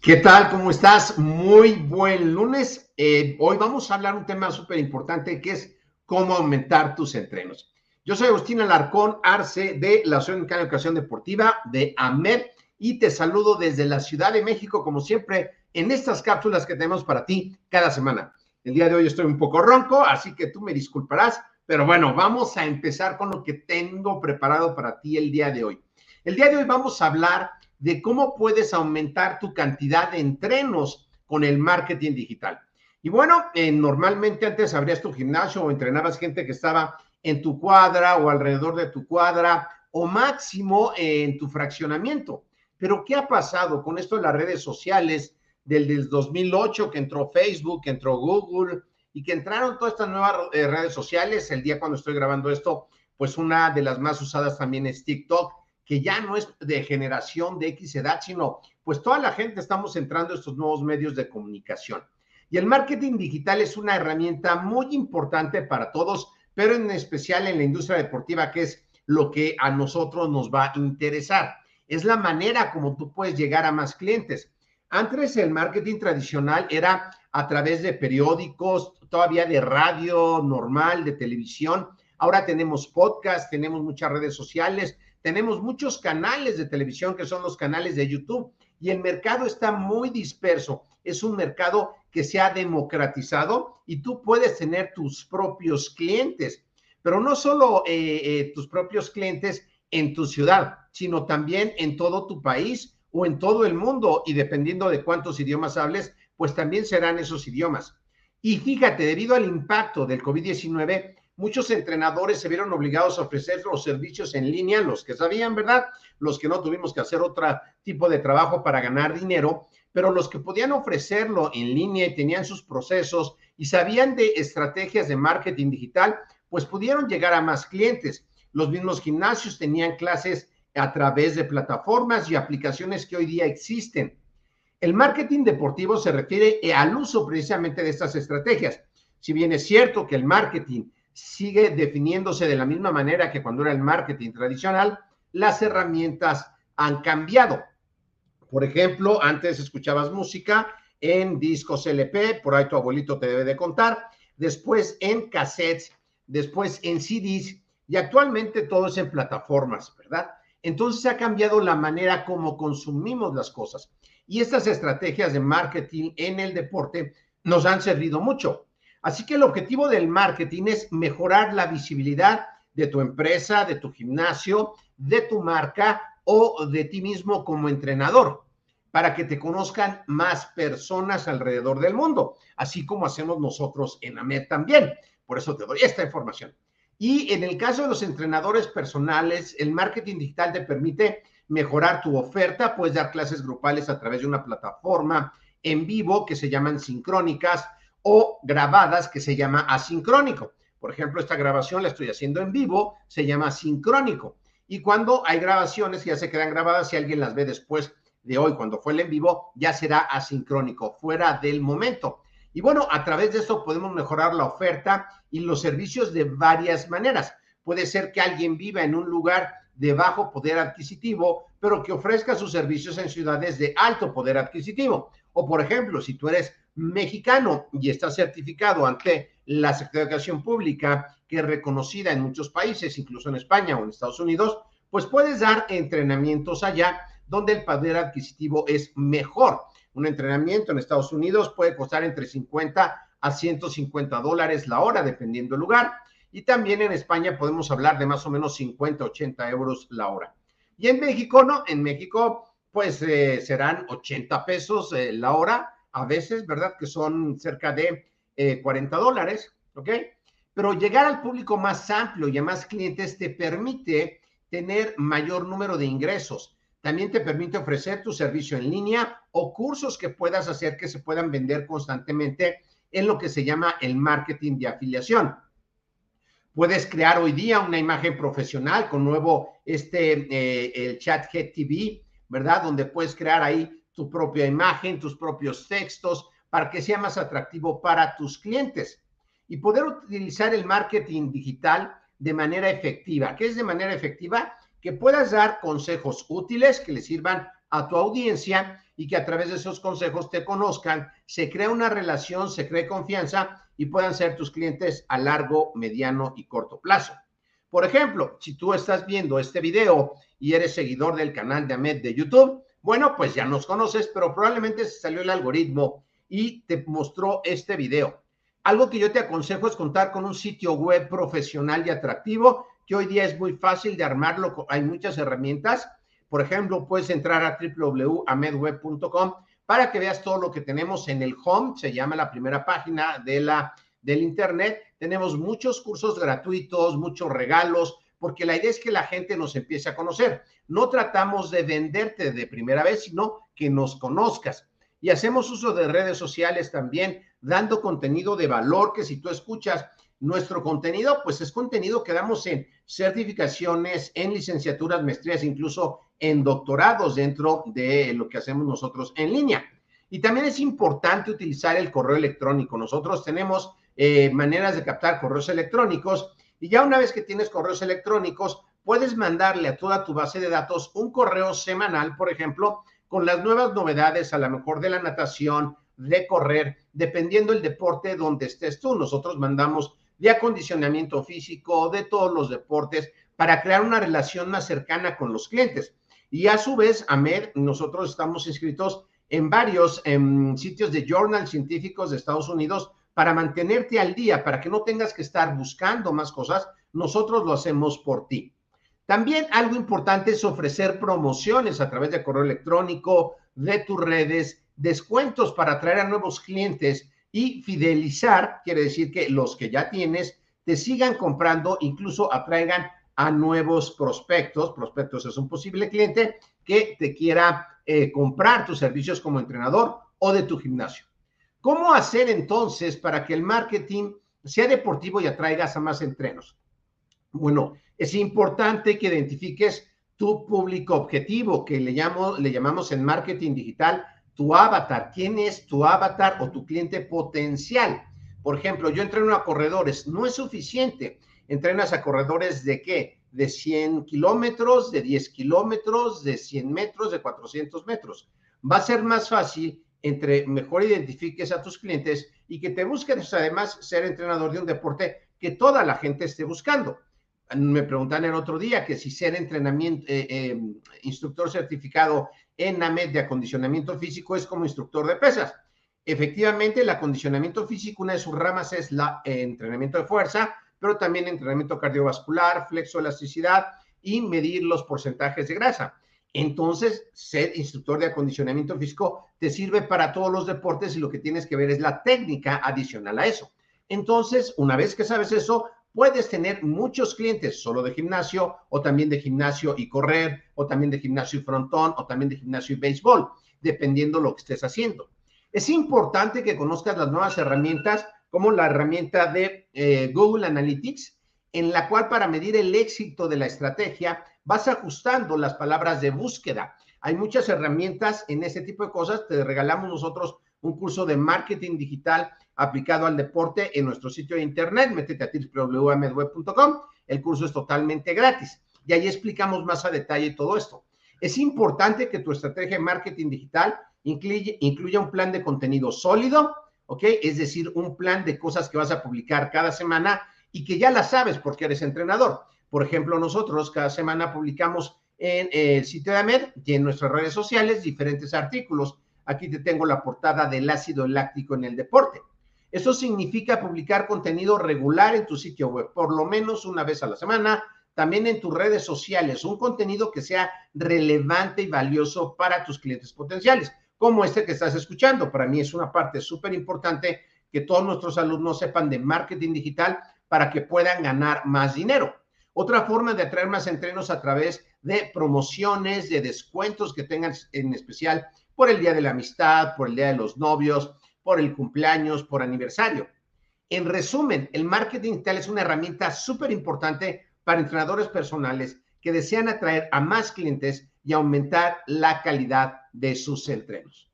¿Qué tal? ¿Cómo estás? Muy buen lunes. Eh, hoy vamos a hablar un tema súper importante que es cómo aumentar tus entrenos. Yo soy Agustín Alarcón Arce de la Asociación de Educación Deportiva de AMED y te saludo desde la Ciudad de México, como siempre, en estas cápsulas que tenemos para ti cada semana. El día de hoy estoy un poco ronco, así que tú me disculparás, pero bueno, vamos a empezar con lo que tengo preparado para ti el día de hoy. El día de hoy vamos a hablar de cómo puedes aumentar tu cantidad de entrenos con el marketing digital. Y bueno, eh, normalmente antes abrías tu gimnasio o entrenabas gente que estaba en tu cuadra o alrededor de tu cuadra o máximo en tu fraccionamiento. Pero ¿qué ha pasado con esto de las redes sociales del, del 2008 que entró Facebook, que entró Google y que entraron todas estas nuevas eh, redes sociales? El día cuando estoy grabando esto, pues una de las más usadas también es TikTok que ya no es de generación de X edad, sino pues toda la gente estamos entrando a estos nuevos medios de comunicación. Y el marketing digital es una herramienta muy importante para todos, pero en especial en la industria deportiva, que es lo que a nosotros nos va a interesar. Es la manera como tú puedes llegar a más clientes. Antes el marketing tradicional era a través de periódicos, todavía de radio normal, de televisión. Ahora tenemos podcast, tenemos muchas redes sociales, tenemos muchos canales de televisión que son los canales de YouTube y el mercado está muy disperso. Es un mercado que se ha democratizado y tú puedes tener tus propios clientes, pero no solo eh, eh, tus propios clientes en tu ciudad, sino también en todo tu país o en todo el mundo y dependiendo de cuántos idiomas hables, pues también serán esos idiomas. Y fíjate, debido al impacto del COVID-19, muchos entrenadores se vieron obligados a ofrecer los servicios en línea, los que sabían, ¿verdad? Los que no tuvimos que hacer otro tipo de trabajo para ganar dinero, pero los que podían ofrecerlo en línea y tenían sus procesos y sabían de estrategias de marketing digital, pues pudieron llegar a más clientes. Los mismos gimnasios tenían clases a través de plataformas y aplicaciones que hoy día existen. El marketing deportivo se refiere al uso precisamente de estas estrategias. Si bien es cierto que el marketing sigue definiéndose de la misma manera que cuando era el marketing tradicional, las herramientas han cambiado. Por ejemplo, antes escuchabas música en discos LP, por ahí tu abuelito te debe de contar, después en cassettes, después en CDs y actualmente todo es en plataformas, ¿verdad? Entonces ha cambiado la manera como consumimos las cosas. Y estas estrategias de marketing en el deporte nos han servido mucho. Así que el objetivo del marketing es mejorar la visibilidad de tu empresa, de tu gimnasio, de tu marca o de ti mismo como entrenador, para que te conozcan más personas alrededor del mundo, así como hacemos nosotros en AMED también. Por eso te doy esta información. Y en el caso de los entrenadores personales, el marketing digital te permite mejorar tu oferta, puedes dar clases grupales a través de una plataforma en vivo que se llaman sincrónicas o grabadas que se llama asincrónico. Por ejemplo, esta grabación la estoy haciendo en vivo, se llama sincrónico. Y cuando hay grabaciones ya se quedan grabadas, si alguien las ve después de hoy, cuando fue el en vivo, ya será asincrónico, fuera del momento. Y bueno, a través de esto podemos mejorar la oferta y los servicios de varias maneras. Puede ser que alguien viva en un lugar de bajo poder adquisitivo, pero que ofrezca sus servicios en ciudades de alto poder adquisitivo. O por ejemplo, si tú eres mexicano y estás certificado ante la Secretaría de Educación Pública, que es reconocida en muchos países, incluso en España o en Estados Unidos, pues puedes dar entrenamientos allá donde el poder adquisitivo es mejor. Un entrenamiento en Estados Unidos puede costar entre 50 a 150 dólares la hora, dependiendo del lugar. Y también en España podemos hablar de más o menos 50, 80 euros la hora. Y en México, no, en México, pues eh, serán 80 pesos eh, la hora, a veces, ¿verdad? Que son cerca de 40 eh, dólares, ¿ok? Pero llegar al público más amplio y a más clientes te permite tener mayor número de ingresos. También te permite ofrecer tu servicio en línea o cursos que puedas hacer que se puedan vender constantemente en lo que se llama el marketing de afiliación. Puedes crear hoy día una imagen profesional con nuevo, este, eh, el chat TV, ¿verdad? Donde puedes crear ahí tu propia imagen, tus propios textos, para que sea más atractivo para tus clientes. Y poder utilizar el marketing digital de manera efectiva. ¿Qué es de manera efectiva? Que puedas dar consejos útiles que le sirvan a tu audiencia y que a través de esos consejos te conozcan, se crea una relación, se cree confianza y puedan ser tus clientes a largo, mediano y corto plazo. Por ejemplo, si tú estás viendo este video y eres seguidor del canal de Ahmed de YouTube, bueno, pues ya nos conoces, pero probablemente se salió el algoritmo y te mostró este video. Algo que yo te aconsejo es contar con un sitio web profesional y atractivo, que hoy día es muy fácil de armarlo, hay muchas herramientas. Por ejemplo, puedes entrar a www.amedweb.com para que veas todo lo que tenemos en el home, se llama la primera página de la, del Internet. Tenemos muchos cursos gratuitos, muchos regalos, porque la idea es que la gente nos empiece a conocer. No tratamos de venderte de primera vez, sino que nos conozcas. Y hacemos uso de redes sociales también, dando contenido de valor que si tú escuchas nuestro contenido, pues es contenido que damos en certificaciones, en licenciaturas, maestrías, incluso en doctorados dentro de lo que hacemos nosotros en línea. Y también es importante utilizar el correo electrónico. Nosotros tenemos eh, maneras de captar correos electrónicos y ya una vez que tienes correos electrónicos, puedes mandarle a toda tu base de datos un correo semanal, por ejemplo, con las nuevas novedades, a lo mejor de la natación, de correr, dependiendo el deporte donde estés tú. Nosotros mandamos de acondicionamiento físico, de todos los deportes, para crear una relación más cercana con los clientes. Y a su vez, Ahmed, nosotros estamos inscritos en varios sitios de journal científicos de Estados Unidos para mantenerte al día, para que no tengas que estar buscando más cosas, nosotros lo hacemos por ti. También algo importante es ofrecer promociones a través de correo electrónico, de tus redes, descuentos para atraer a nuevos clientes y fidelizar, quiere decir que los que ya tienes te sigan comprando, incluso atraigan a nuevos prospectos. Prospectos es un posible cliente que te quiera eh, comprar tus servicios como entrenador o de tu gimnasio. ¿Cómo hacer entonces para que el marketing sea deportivo y atraigas a más entrenos? Bueno, es importante que identifiques tu público objetivo, que le, llamo, le llamamos en marketing digital tu avatar. ¿Quién es tu avatar o tu cliente potencial? Por ejemplo, yo entreno a corredores, no es suficiente. Entrenas a corredores de qué? De 100 kilómetros, de 10 kilómetros, de 100 metros, de 400 metros. Va a ser más fácil entre mejor identifiques a tus clientes y que te busques además ser entrenador de un deporte que toda la gente esté buscando. Me preguntan el otro día que si ser entrenamiento, eh, eh, instructor certificado en AMED de acondicionamiento físico es como instructor de pesas. Efectivamente, el acondicionamiento físico, una de sus ramas es la eh, entrenamiento de fuerza, pero también entrenamiento cardiovascular, flexoelasticidad y medir los porcentajes de grasa. Entonces, ser instructor de acondicionamiento físico te sirve para todos los deportes y lo que tienes que ver es la técnica adicional a eso. Entonces, una vez que sabes eso, puedes tener muchos clientes solo de gimnasio o también de gimnasio y correr o también de gimnasio y frontón o también de gimnasio y béisbol, dependiendo lo que estés haciendo. Es importante que conozcas las nuevas herramientas como la herramienta de eh, Google Analytics, en la cual para medir el éxito de la estrategia vas ajustando las palabras de búsqueda. Hay muchas herramientas en ese tipo de cosas. Te regalamos nosotros un curso de marketing digital aplicado al deporte en nuestro sitio de internet. Métete a www.amedweb.com. El curso es totalmente gratis y ahí explicamos más a detalle todo esto. Es importante que tu estrategia de marketing digital incluya un plan de contenido sólido, ¿ok? Es decir, un plan de cosas que vas a publicar cada semana y que ya las sabes porque eres entrenador. Por ejemplo, nosotros cada semana publicamos en el sitio de AMED y en nuestras redes sociales diferentes artículos. Aquí te tengo la portada del ácido láctico en el deporte. Eso significa publicar contenido regular en tu sitio web, por lo menos una vez a la semana, también en tus redes sociales, un contenido que sea relevante y valioso para tus clientes potenciales, como este que estás escuchando. Para mí es una parte súper importante que todos nuestros alumnos sepan de marketing digital para que puedan ganar más dinero. Otra forma de atraer más entrenos a través de promociones, de descuentos que tengan en especial por el Día de la Amistad, por el Día de los Novios, por el cumpleaños, por aniversario. En resumen, el marketing digital es una herramienta súper importante para entrenadores personales que desean atraer a más clientes y aumentar la calidad de sus entrenos.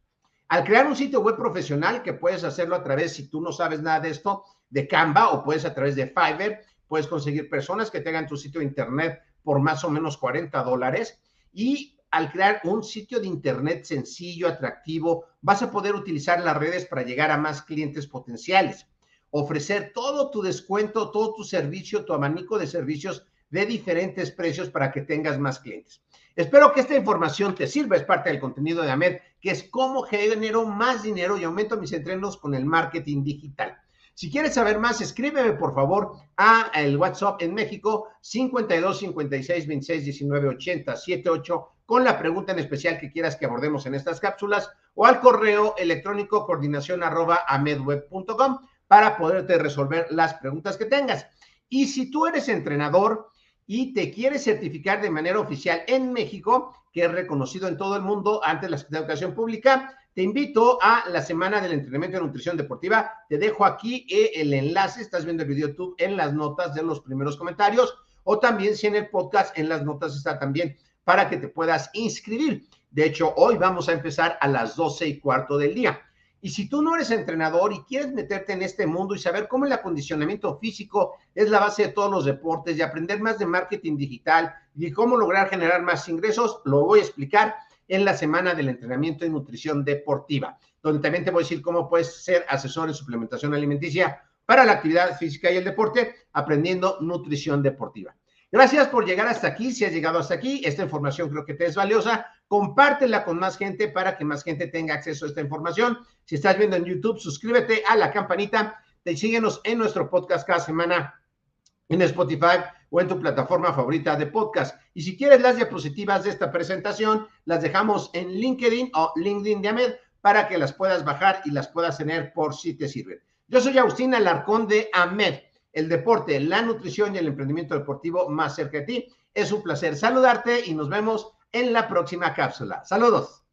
Al crear un sitio web profesional, que puedes hacerlo a través, si tú no sabes nada de esto, de Canva o puedes a través de Fiverr, puedes conseguir personas que tengan tu sitio de internet por más o menos 40 dólares. Y al crear un sitio de internet sencillo, atractivo, vas a poder utilizar las redes para llegar a más clientes potenciales, ofrecer todo tu descuento, todo tu servicio, tu abanico de servicios de diferentes precios para que tengas más clientes. Espero que esta información te sirva, es parte del contenido de AMED, que es cómo genero más dinero y aumento mis entrenos con el marketing digital. Si quieres saber más, escríbeme por favor a el WhatsApp en México 52 56 26 19 80 78 con la pregunta en especial que quieras que abordemos en estas cápsulas o al correo electrónico coordinación arroba amedweb.com para poderte resolver las preguntas que tengas. Y si tú eres entrenador y te quieres certificar de manera oficial en México, que es reconocido en todo el mundo ante la Secretaría de Educación Pública, te invito a la semana del entrenamiento de nutrición deportiva. Te dejo aquí eh, el enlace. Estás viendo el video YouTube en las notas de los primeros comentarios o también si en el podcast en las notas está también para que te puedas inscribir. De hecho, hoy vamos a empezar a las 12 y cuarto del día. Y si tú no eres entrenador y quieres meterte en este mundo y saber cómo el acondicionamiento físico es la base de todos los deportes y aprender más de marketing digital y cómo lograr generar más ingresos, lo voy a explicar en la semana del entrenamiento y nutrición deportiva, donde también te voy a decir cómo puedes ser asesor en suplementación alimenticia para la actividad física y el deporte, aprendiendo nutrición deportiva. Gracias por llegar hasta aquí. Si has llegado hasta aquí, esta información creo que te es valiosa. Compártela con más gente para que más gente tenga acceso a esta información. Si estás viendo en YouTube, suscríbete a la campanita. Te síguenos en nuestro podcast cada semana en Spotify o en tu plataforma favorita de podcast. Y si quieres las diapositivas de esta presentación, las dejamos en LinkedIn o LinkedIn de Ahmed para que las puedas bajar y las puedas tener por si te sirven. Yo soy Agustín Alarcón de AMED, el deporte, la nutrición y el emprendimiento deportivo más cerca de ti. Es un placer saludarte y nos vemos en la próxima cápsula. Saludos.